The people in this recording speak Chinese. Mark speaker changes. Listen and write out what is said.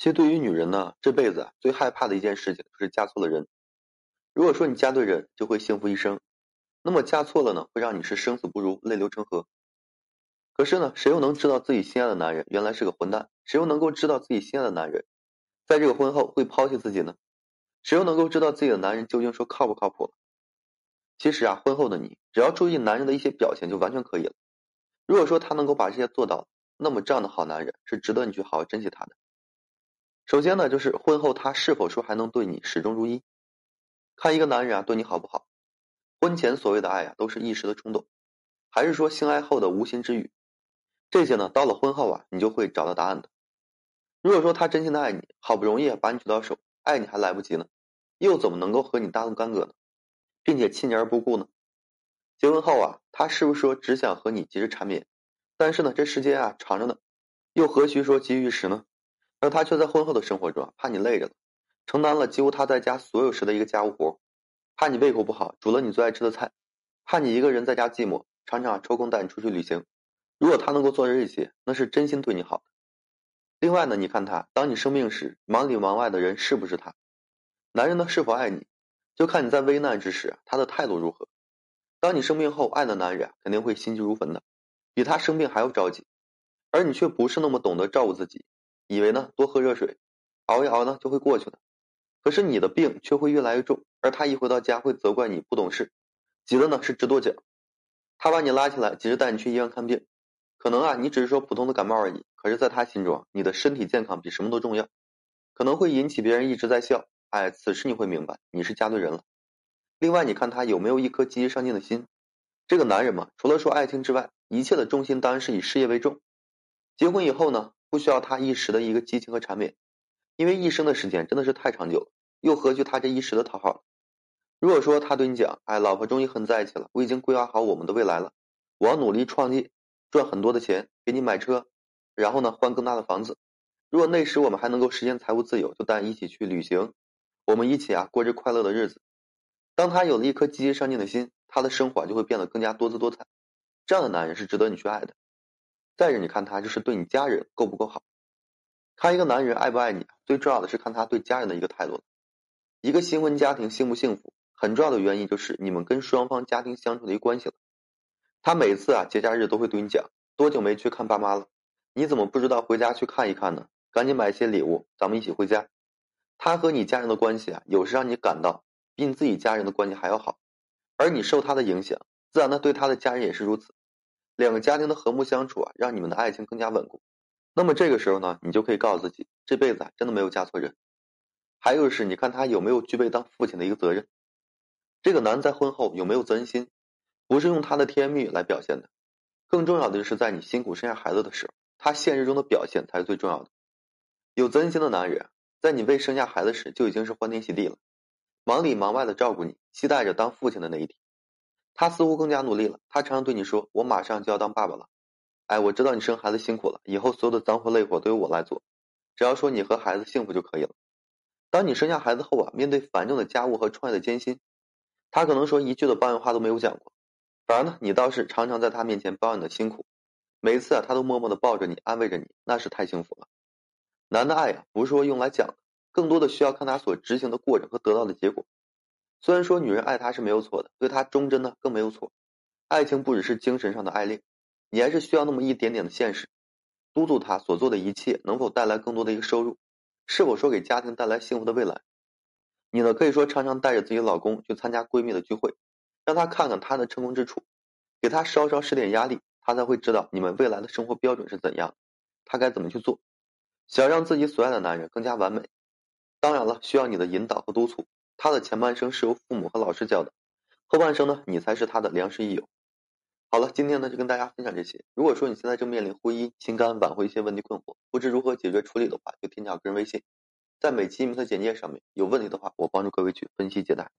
Speaker 1: 其实对于女人呢，这辈子最害怕的一件事情就是嫁错了人。如果说你嫁对人，就会幸福一生；那么嫁错了呢，会让你是生死不如，泪流成河。可是呢，谁又能知道自己心爱的男人原来是个混蛋？谁又能够知道自己心爱的男人在这个婚后会抛弃自己呢？谁又能够知道自己的男人究竟说靠不靠谱？其实啊，婚后的你只要注意男人的一些表现就完全可以了。如果说他能够把这些做到，那么这样的好男人是值得你去好好珍惜他的。首先呢，就是婚后他是否说还能对你始终如一？看一个男人啊对你好不好？婚前所谓的爱啊都是一时的冲动，还是说性爱后的无心之语？这些呢到了婚后啊你就会找到答案的。如果说他真心的爱你，好不容易把你娶到手，爱你还来不及呢，又怎么能够和你大动干戈呢？并且弃你而不顾呢？结婚后啊，他是不是说只想和你及时缠绵？但是呢，这时间啊长着呢，又何须说急于一时呢？而他却在婚后的生活中，怕你累着了，承担了几乎他在家所有时的一个家务活，怕你胃口不好，煮了你最爱吃的菜，怕你一个人在家寂寞，常常抽空带你出去旅行。如果他能够做这些，那是真心对你好。另外呢，你看他，当你生病时，忙里忙外的人是不是他？男人呢，是否爱你，就看你在危难之时他的态度如何。当你生病后，爱的男人肯定会心急如焚的，比他生病还要着急，而你却不是那么懂得照顾自己。以为呢多喝热水，熬一熬呢就会过去的，可是你的病却会越来越重，而他一回到家会责怪你不懂事，急的呢是直跺脚。他把你拉起来，急着带你去医院看病，可能啊你只是说普通的感冒而已，可是在他心中，你的身体健康比什么都重要，可能会引起别人一直在笑。哎，此时你会明白你是嫁对人了。另外，你看他有没有一颗积极上进的心？这个男人嘛，除了说爱情之外，一切的重心当然是以事业为重。结婚以后呢？不需要他一时的一个激情和缠绵，因为一生的时间真的是太长久了，又何惧他这一时的讨好？如果说他对你讲：“哎，老婆终于和你在一起了，我已经规划好我们的未来了，我要努力创业，赚很多的钱，给你买车，然后呢换更大的房子。如果那时我们还能够实现财务自由，就带你一起去旅行，我们一起啊过着快乐的日子。”当他有了一颗积极上进的心，他的生活就会变得更加多姿多彩。这样的男人是值得你去爱的。再者，你看他就是对你家人够不够好？看一个男人爱不爱你，最重要的是看他对家人的一个态度。一个新婚家庭幸不幸福，很重要的原因就是你们跟双方家庭相处的一个关系。他每次啊节假日都会对你讲，多久没去看爸妈了？你怎么不知道回家去看一看呢？赶紧买些礼物，咱们一起回家。他和你家人的关系啊，有时让你感到比你自己家人的关系还要好，而你受他的影响，自然呢对他的家人也是如此。两个家庭的和睦相处啊，让你们的爱情更加稳固。那么这个时候呢，你就可以告诉自己，这辈子啊真的没有嫁错人。还有是，你看他有没有具备当父亲的一个责任。这个男在婚后有没有责任心，不是用他的甜言蜜语来表现的。更重要的就是在你辛苦生下孩子的时候，他现实中的表现才是最重要的。有责任心的男人，在你未生下孩子时就已经是欢天喜地了，忙里忙外的照顾你，期待着当父亲的那一天。他似乎更加努力了。他常常对你说：“我马上就要当爸爸了。”哎，我知道你生孩子辛苦了，以后所有的脏活累活都由我来做，只要说你和孩子幸福就可以了。当你生下孩子后啊，面对繁重的家务和创业的艰辛，他可能说一句的抱怨话都没有讲过，反而呢，你倒是常常在他面前抱怨你的辛苦。每一次啊，他都默默的抱着你，安慰着你，那是太幸福了。男的爱呀，不是说用来讲的，更多的需要看他所执行的过程和得到的结果。虽然说女人爱他是没有错的，对他忠贞呢更没有错。爱情不只是精神上的爱恋，你还是需要那么一点点的现实，督促他所做的一切能否带来更多的一个收入，是否说给家庭带来幸福的未来。你呢可以说常常带着自己老公去参加闺蜜的聚会，让他看看他的成功之处，给他稍稍施点压力，他才会知道你们未来的生活标准是怎样，他该怎么去做。想让自己所爱的男人更加完美，当然了，需要你的引导和督促。他的前半生是由父母和老师教的，后半生呢，你才是他的良师益友。好了，今天呢就跟大家分享这些。如果说你现在正面临婚姻、情感挽回一些问题困惑，不知如何解决处理的话，就添加个人微信，在每期音频的简介上面，有问题的话，我帮助各位去分析解答。